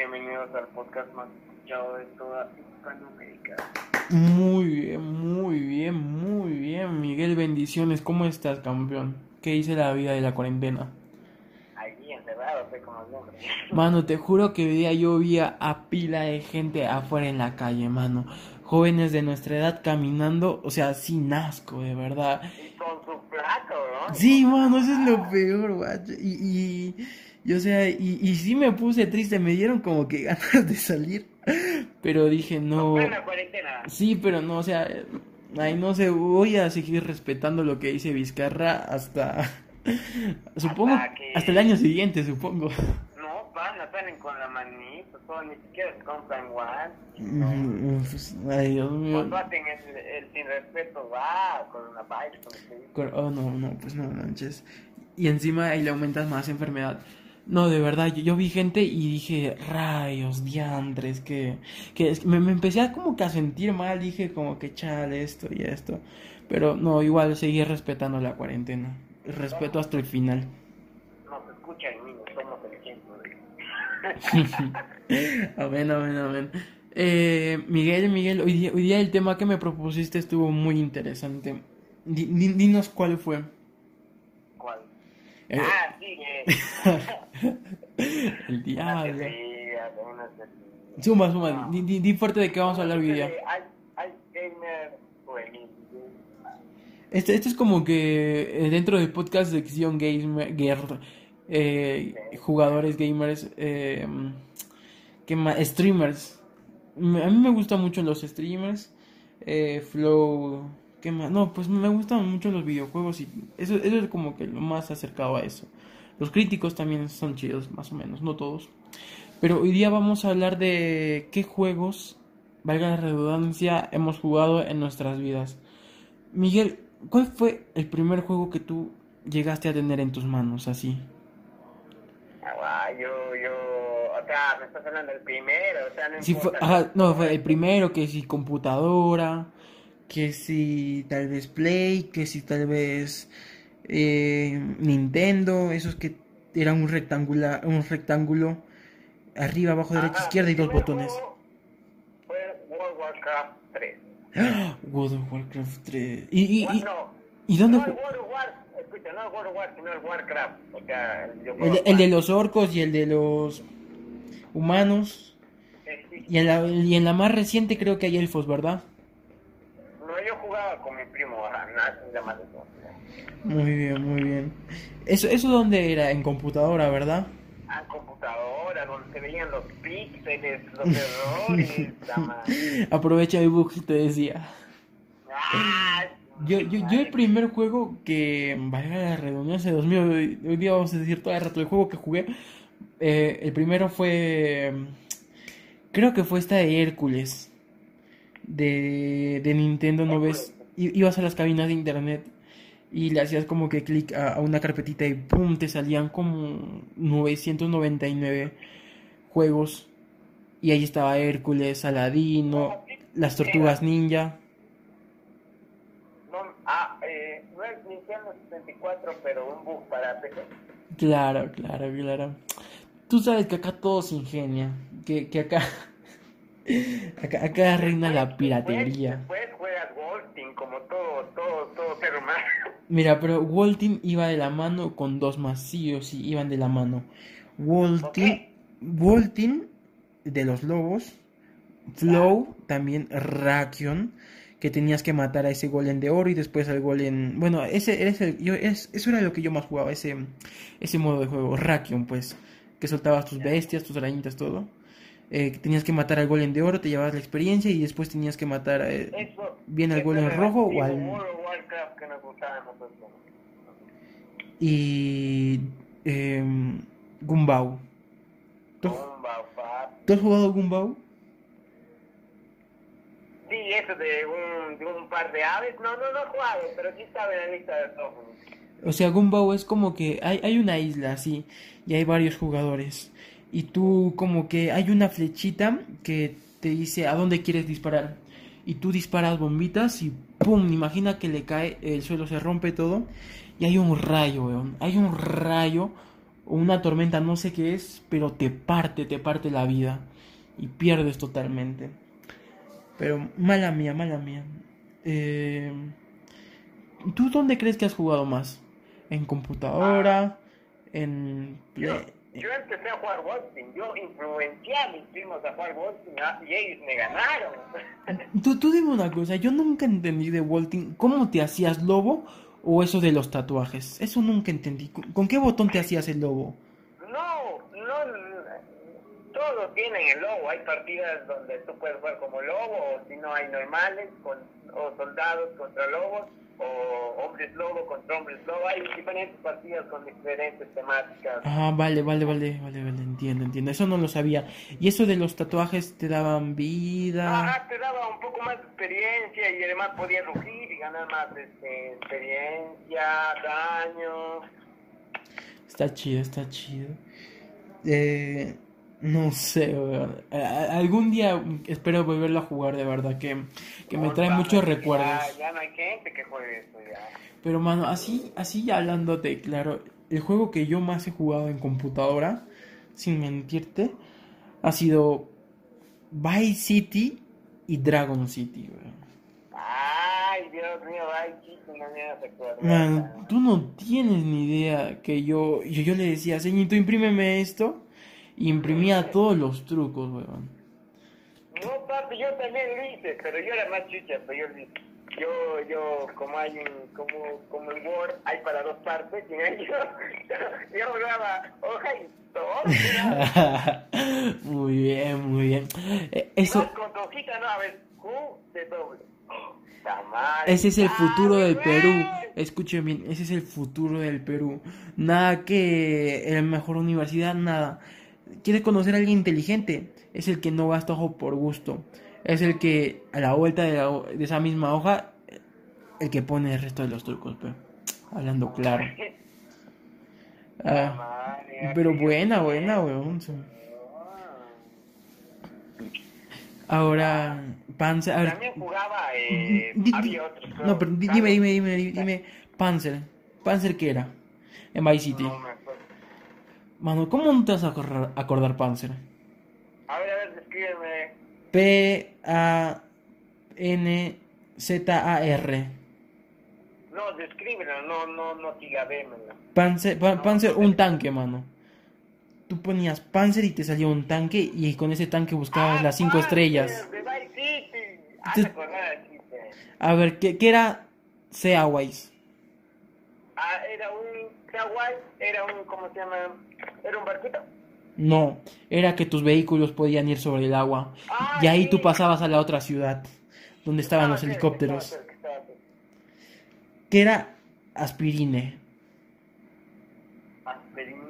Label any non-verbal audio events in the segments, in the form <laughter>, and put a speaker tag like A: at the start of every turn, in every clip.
A: bienvenidos al podcast más escuchado de toda Hispanoamérica.
B: Muy bien, muy bien, muy bien. Miguel, bendiciones. ¿Cómo estás, campeón? ¿Qué hice la vida de la cuarentena?
A: Ahí encerrado, estoy como siempre. <laughs>
B: Mano, te juro que hoy día yo vi a pila de gente afuera en la calle, mano. Jóvenes de nuestra edad caminando, o sea, sin asco, de verdad.
A: Y con su plato, ¿no?
B: Sí, mano, eso es lo peor, guacho. Y, y, y, o sea, y, y sí me puse triste, me dieron como que <laughs> ganas de salir. Pero dije, no.
A: La cuarentena.
B: Sí, pero no, o sea, ay, no sé, voy a seguir respetando lo que dice Vizcarra hasta. <laughs> Supongo.
A: Hasta que-
B: Hasta el año siguiente, supongo.
A: No, van a salen con la manito, todo, ni siquiera se compran guantes.
B: Mm, pues, Ay, Dios mío.
A: Cuando hacen el, el sin respeto, va con una baile, con el
B: Oh, no, no, pues no manches. Y encima ahí le aumentas más enfermedad. No, de verdad, yo, yo vi gente y dije, rayos, diantres, que, que es- me, me empecé a como que a sentir mal, dije como que chale esto y esto. Pero no, igual seguí respetando la cuarentena. Respeto hasta el final.
A: No se escuchan niños, somos el ejemplo. <laughs>
B: amén, amén, amén. Eh, Miguel, Miguel, hoy día, hoy día el tema que me propusiste estuvo muy interesante. Di- di- dinos cuál fue. Eh,
A: Ah, sí, eh. <laughs>
B: el diablo.
A: teoría.
B: Suma, suma, di, di- di fuerte de qué vamos a hablar hoy día. Este, este es como que eh, dentro del podcast de Gamer, eh, jugadores gamers, eh, ¿qué más? Streamers. Me- A mí me gustan mucho los streamers, eh, Flow, ¿qué más? No, pues me gustan mucho los videojuegos y eso, eso es como que lo más acercado a eso. Los críticos también son chidos, más o menos, no todos. Pero hoy día vamos a hablar de qué juegos, valga la redundancia, hemos jugado en nuestras vidas. Miguel, ¿cuál fue el primer juego que tú llegaste a tener en tus manos así?
A: Ah, yo, yo, o sea, me estás hablando del primero, o sea, no
B: Sí, fue,
A: importa.
B: ajá, no, fue el primero, que si computadora, que si tal vez Play, que si tal vez eh, Nintendo, esos que eran un rectangular, un rectángulo arriba, abajo, derecha,
A: Ajá,
B: izquierda y dos botones.
A: Fue World of Warcraft 3.
B: ¡Ah! World of Warcraft 3. ¿Y, y, y,
A: no,
B: y dónde
A: no el? World of War, escucha, no el World of War, sino el Warcraft. O sea, el, videojuego
B: El, de- el de los orcos y el de los humanos.
A: Sí, sí.
B: Y en la, y en la más reciente creo que hay elfos, ¿verdad?
A: No, yo jugaba con mi primo, ajá, nada.
B: Muy bien, muy bien. Eso, eso dónde era, en computadora, ¿verdad?
A: A computadora, donde se veían los píxeles, los errores. <laughs>
B: Aprovecha bug, te decía.
A: Ah,
B: Yo, yo, yo el primer juego que, valga la redundancia, Dios mío, hoy, hoy día vamos a decir todo el rato el juego que jugué. eh, el primero fue, creo que fue esta de Hércules, de, de Nintendo, ¿no ves? I- Ibas a las cabinas de internet y le hacías como que clic a, a una carpetita y ¡pum! te salían como 999 juegos. Y ahí estaba Hércules, Aladino, las tortugas ninja.
A: No, ah, eh, no es Nintendo 64, pero un bug para PC.
B: Claro, claro, claro. Tú sabes que acá todo se ingenia, que, que acá, <laughs> acá, acá reina la piratería.
A: Después, después juegas Wolfing como todo, todo, todo ser humano.
B: Mira, pero Waltin iba de la mano con dos más, sí o sí, iban de la mano. Waltin, Waltin de los lobos, Flow, también Rakion, que tenías que matar a ese golem de oro y después al golem... Bueno, ese, ese, yo, es, eso era lo que yo más jugaba, ese, ese modo de juego, Rakion, pues, que soltabas tus bestias, tus arañitas, todo. Eh, tenías que matar al golem de oro, te llevabas la experiencia y después tenías que matar eh,
A: Eso,
B: bien al
A: eso
B: golem
A: era el
B: rojo o al... Y eh, Gumbau. ¿Tú, tú has jugado Gumbau?
A: Sí, eso de un, de un par de aves. No, no, no he jugado, pero sí estaba en la lista de todos.
B: O sea, Gumbau es como que hay, hay una isla así y hay varios jugadores. Y tú como que hay una flechita que te dice a dónde quieres disparar. Y tú disparas bombitas y ¡pum! Imagina que le cae, el suelo se rompe todo. Y hay un rayo, weón. Hay un rayo o una tormenta, no sé qué es, pero te parte, te parte la vida y pierdes totalmente. Pero mala mía, mala mía. Eh, ¿Tú dónde crees que has jugado más? ¿En computadora? ¿En
A: Yo, yo empecé a jugar Wolfenstein, yo influencié a mis primos a jugar Wolfenstein ah, y ellos me ganaron.
B: Tú, tú dime una cosa, yo nunca entendí de Walting cómo te hacías lobo o eso de los tatuajes. Eso nunca entendí. ¿Con, con qué botón te hacías el lobo?
A: No, no, todos tienen el lobo. Hay partidas donde tú puedes jugar como lobo, o si no hay normales, con, o soldados contra lobos, o hombres lobo contra hombres lobo. Hay diferentes partidas con diferentes temáticas.
B: Ah, vale, vale, vale, vale, vale, entiendo, entiendo. Eso no lo sabía. ¿Y eso de los tatuajes te daban vida?
A: Ajá, te daba un poco más de experiencia y además podías rugir y ganar más este, experiencia, daño.
B: Está chido, está chido. Eh, no sé, weón. Algún día espero volverlo a jugar de verdad, que, que me trae muchos recuerdos.
A: Ya, ya no hay gente que juegue eso ya.
B: Pero mano, así, así hablándote, claro, el juego que yo más he jugado en computadora, sin mentirte, ha sido Vice City y Dragon City, weón.
A: Ay, Dios mío, ay, chico, no me hace acordar.
B: Man, tú no tienes ni idea que yo, yo, yo le decía, señorito, imprímeme esto, imprimía todos los trucos, weón.
A: No, papi, yo también lo hice, pero yo era más chucha, pero yo lo hice. Yo, yo, como hay un, como, como en Word, hay para dos partes, y ahí <laughs> yo, yo grababa hoja y todo. <laughs>
B: muy bien, muy bien. Eh, Eso,
A: No, con tu hojita no, a ver, Q de doble.
B: Ese es el futuro
A: Ay,
B: del. Perú. Escuchen bien, ese es el futuro del Perú. Nada que en la mejor universidad, nada. ¿Quieres conocer a alguien inteligente? Es el que no gasta ojo por gusto. Es el que a la vuelta de, la- de esa misma hoja, el que pone el resto de los trucos, pero hablando claro. Ah, pero buena, buena, weón. Ahora, Panzer. A ver,
A: También jugaba, eh,
B: Di- di-
A: había otros
B: no, pero di- dime, dime, dime, dime, dime, Panzer. ¿Panzer qué era? En Vice City.
A: No.
B: Mano, ¿cómo no te vas a acordar, acordar Panzer?
A: A ver, a ver, descríbeme.
B: P-A-N-Z-A-R.
A: No, descríbelo, no, no, no.
B: Panzer, pa- Panzer, un tanque, mano. Tú ponías Panzer y te salía un tanque y con ese tanque buscabas
A: Ah,
B: las cinco
A: Panzer,
B: estrellas.
A: De Vice City. Ah.
B: A ver, ¿qué, qué era Seaways?
A: Ah, era un Era un, ¿cómo se llama? Era un barquito.
B: No, era que tus vehículos podían ir sobre el agua.
A: Ah,
B: Y ahí
A: sí.
B: tú pasabas a la otra ciudad, donde estaban los
A: cerca,
B: helicópteros.
A: estaba cerca, estaba cerca.
B: Que era aspirine.
A: Aspirin,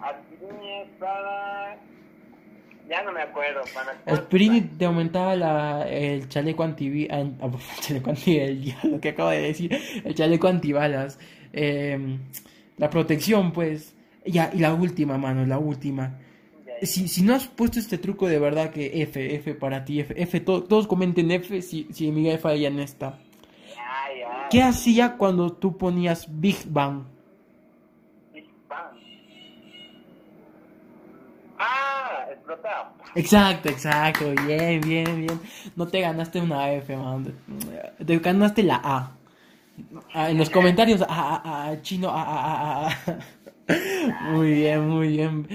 A: aspirin para... Ya no me acuerdo, para...
B: Aspirine te aumentaba la, el chaleco anti <laughs> el chaleco anti el diablo que acabo de decir, el chaleco antibalas, eh, la protección pues, ya, y la última mano, la última. Si, si no has puesto este truco de verdad que F, F para ti, F, F, to- todos comenten F si, si en esta.
A: ya, ya.
B: ¿Qué hacía cuando tú ponías Big Bang?
A: Big Bang. Ah, explotado.
B: Exacto, exacto, bien, bien, bien. No te ganaste una F, man. Te ganaste la A. Ah, en los comentarios, ah, ah, chino. <laughs> Muy bien, muy bien.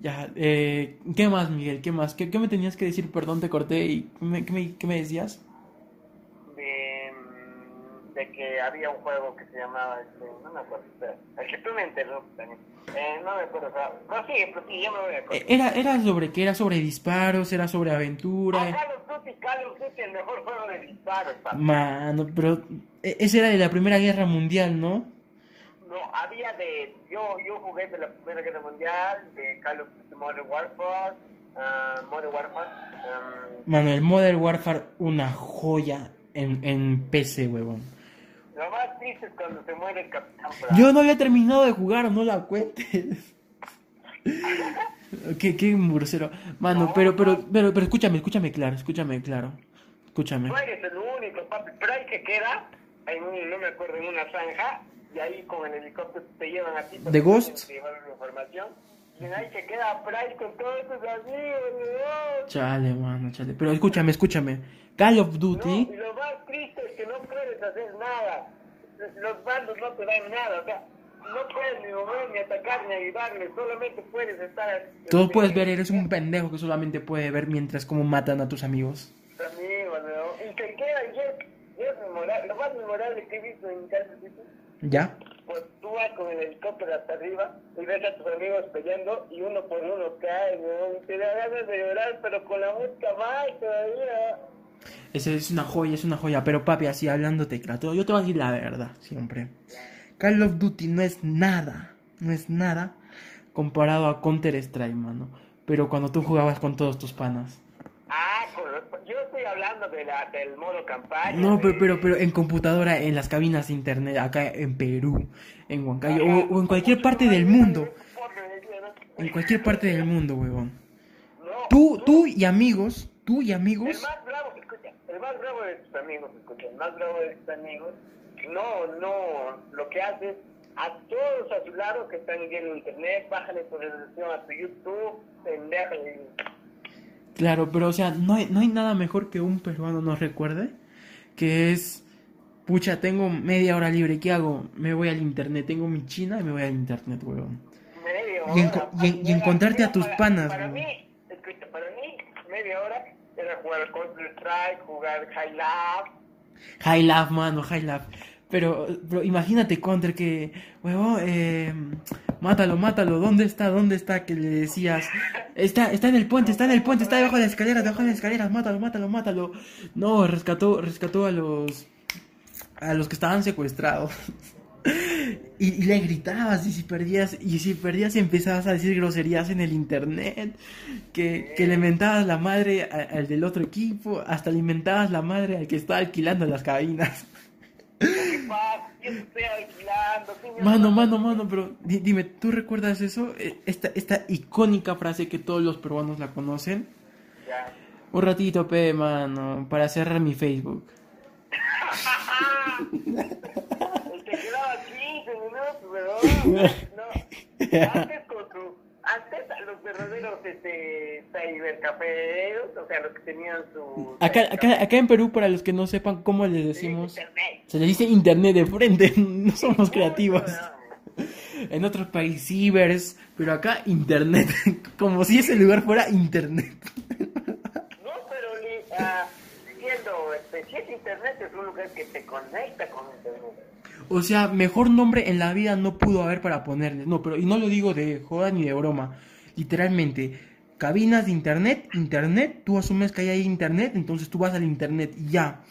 B: Ya, eh, ¿qué más, Miguel? ¿Qué más? ¿Qué, qué me tenías que decir? Perdón, te corté. ¿Y qué me, qué me, qué me decías?
A: De, que había un juego que se llamaba, este, no me acuerdo, espera. el que tú me interrumpes también. Eh, no me acuerdo, no, sí, pero sí, ya me voy a acordar.
B: Eh, Era, era sobre qué? Era sobre disparos, era sobre aventura.
A: Ah, Call of Duty, Call of Duty, el mejor juego de disparos, papi.
B: Mano, pero eh, ese era de la Primera Guerra Mundial, ¿no?
A: No, había de. Yo, yo jugué de la Primera Guerra Mundial, de Call of Duty Modern Warfare, ah, Modern Warfare. um,
B: Mano, el Modern Warfare, una joya en, en PC, huevón.
A: Lo más triste es cuando se muere el Capitán Bravo.
B: Yo no había terminado de jugar, no la cuentes. <laughs> qué, qué grosero. Mano, pero, pero, pero, pero escúchame, escúchame claro, escúchame claro. Escúchame.
A: No eres el único, papi, pero queda, en un, no me acuerdo, en una zanja, y ahí con el helicóptero te llevan a ti.
B: ¿De Ghost?
A: Te llevan la información. Y ahí se queda Price con todos amigos.
B: Chale, mano, chale. Pero escúchame, escúchame. Call of Duty.
A: No, y lo más triste es que no puedes hacer nada. Los bandos no te dan nada, o sea, no puedes ni mover, ni atacar, ni ayudarle, solamente puedes estar...
B: Todo puedes ver, eres un pendejo que solamente puede ver mientras como matan a tus amigos.
A: Amigos, ¿no? Y te queda, y es, y es memorable, lo más memorable que he visto en of Duty,
B: ¿Ya?
A: pues tú vas con el helicóptero hasta arriba y ves a tus amigos peleando y uno por uno cae, ¿no? Y te da ganas de llorar, pero con la música más todavía.
B: Esa es una joya, es una joya. Pero papi, así hablándote claro, yo te voy a decir la verdad, siempre. Call of Duty no es nada, no es nada comparado a Counter Strike, mano. Pero cuando tú jugabas con todos tus panas.
A: Ah, yo estoy hablando de la, del modo campaña.
B: No, pero, pero, pero en computadora, en las cabinas de internet, acá en Perú, en Huancayo, o, o en cualquier parte del mundo. En cualquier parte del mundo, huevón. Tú, tú y amigos, tú y amigos,
A: el más bravo de tus amigos, escucha, el más bravo de tus amigos, no, no, lo que haces a todos a su lado que están viendo internet, bájale tu resolución a tu YouTube, pendejo,
B: claro, pero o sea, no hay, no hay nada mejor que un peruano nos recuerde, que es, pucha, tengo media hora libre, ¿qué hago? Me voy al internet, tengo mi china y me voy al internet, huevón.
A: media
B: Y
A: hora.
B: enco- y y encontrarte a tus
A: para-
B: panas,
A: Para mí, escucha, para mí, media hora era jugar Counter Strike, jugar High Lab,
B: High Love, mano, High Love. Pero, pero imagínate, Counter, que, huevón, eh, mátalo, mátalo, ¿dónde está? ¿Dónde está? Que le decías, está, está en el puente, está en el puente, está debajo de las escaleras, debajo de las escaleras, mátalo, mátalo, mátalo. No, rescató, rescató a los, a los que estaban secuestrados. Y, y le gritabas, y si perdías, y si perdías empezabas a decir groserías en el internet, que, que le mentabas la madre al del otro equipo, hasta le mentabas la madre al que estaba alquilando las cabinas.
A: ¿qué pasa? Yo te estoy alquilando. ¿qué me
B: Mano, mano, mano, pero di- dime, ¿tú recuerdas eso? Eh, Esta, esta icónica frase que todos los peruanos la conocen.
A: Ya.
B: Un ratito, pe, mano, para cerrar mi Facebook. <laughs>
A: Y te quedaba 15 minutos, weón. <laughs> No. Antes con su... Antes a los verdaderos este, cybercafeteros, o sea, los que tenían su...
B: Acá, acá, acá en Perú, para los que no sepan cómo les decimos,
A: Internet.
B: se les dice internet de frente, <laughs> no somos creativos.
A: No,
B: En otros países, cibers, pero acá internet, <laughs> como si ese lugar fuera internet.
A: No, pero li- ah, siendo, este, si es internet es un lugar que te conecta con internet.
B: O sea, mejor nombre en la vida no pudo haber para ponerle. No, pero y no lo digo de joda ni de broma. Literalmente, cabinas de internet, internet, tú asumes que ahí hay internet, entonces tú vas al internet y ya.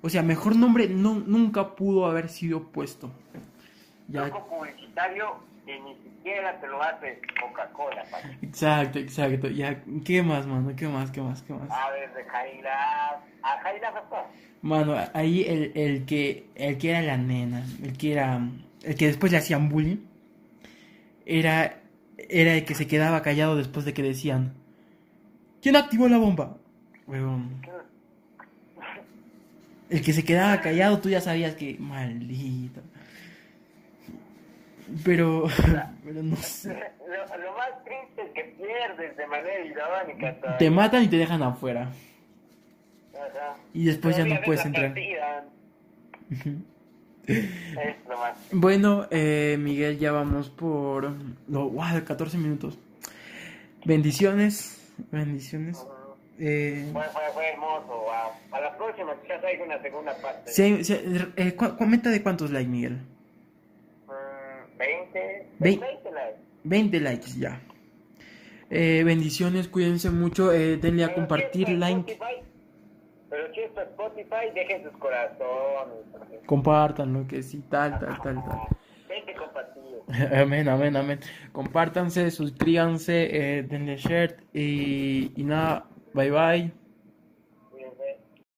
B: O sea, mejor nombre no, nunca pudo haber sido puesto. Ya,
A: que ni siquiera te lo hace Coca-Cola,
B: exacto, exacto. Ya, ¿qué más, mano? ¿Qué más? ¿Qué más? ¿Qué más?
A: A ver, de Jaila. A Jaila hasta.
B: Mano, ahí el, el que el que era la nena, el que era el que después le hacían bullying era era el que se quedaba callado después de que decían ¿Quién activó la bomba? Huevón. <laughs> El que se quedaba callado tú ya sabías que maldito. Pero <laughs> pero no sé.
A: Lo, lo más triste es que pierdes de manera irónica. todavía.
B: Te matan y te dejan afuera.
A: Ajá.
B: Y después ya no puedes entrar. <laughs>
A: Es lo más.
B: Bueno, eh, Miguel, ya vamos por lo wow, 14 minutos. Bendiciones, bendiciones. Eh,
A: Fue, fue, fue hermoso. Wow. A la próxima quizás hay una segunda parte.
B: si hay- si- eh, cu- comenta de cuántos likes, Miguel.
A: Mm, 20.
B: Vein-
A: 20 likes.
B: 20 likes ya. Eh, bendiciones, cuídense mucho, eh, denle a compartir, like,
A: Spotify, Pero si Spotify, dejen sus corazones.
B: compártanlo, que sí, tal, tal, tal, tal. <laughs> Amén, amén, amén. Compártanse, suscríbanse, eh, denle share y, y nada, bye bye.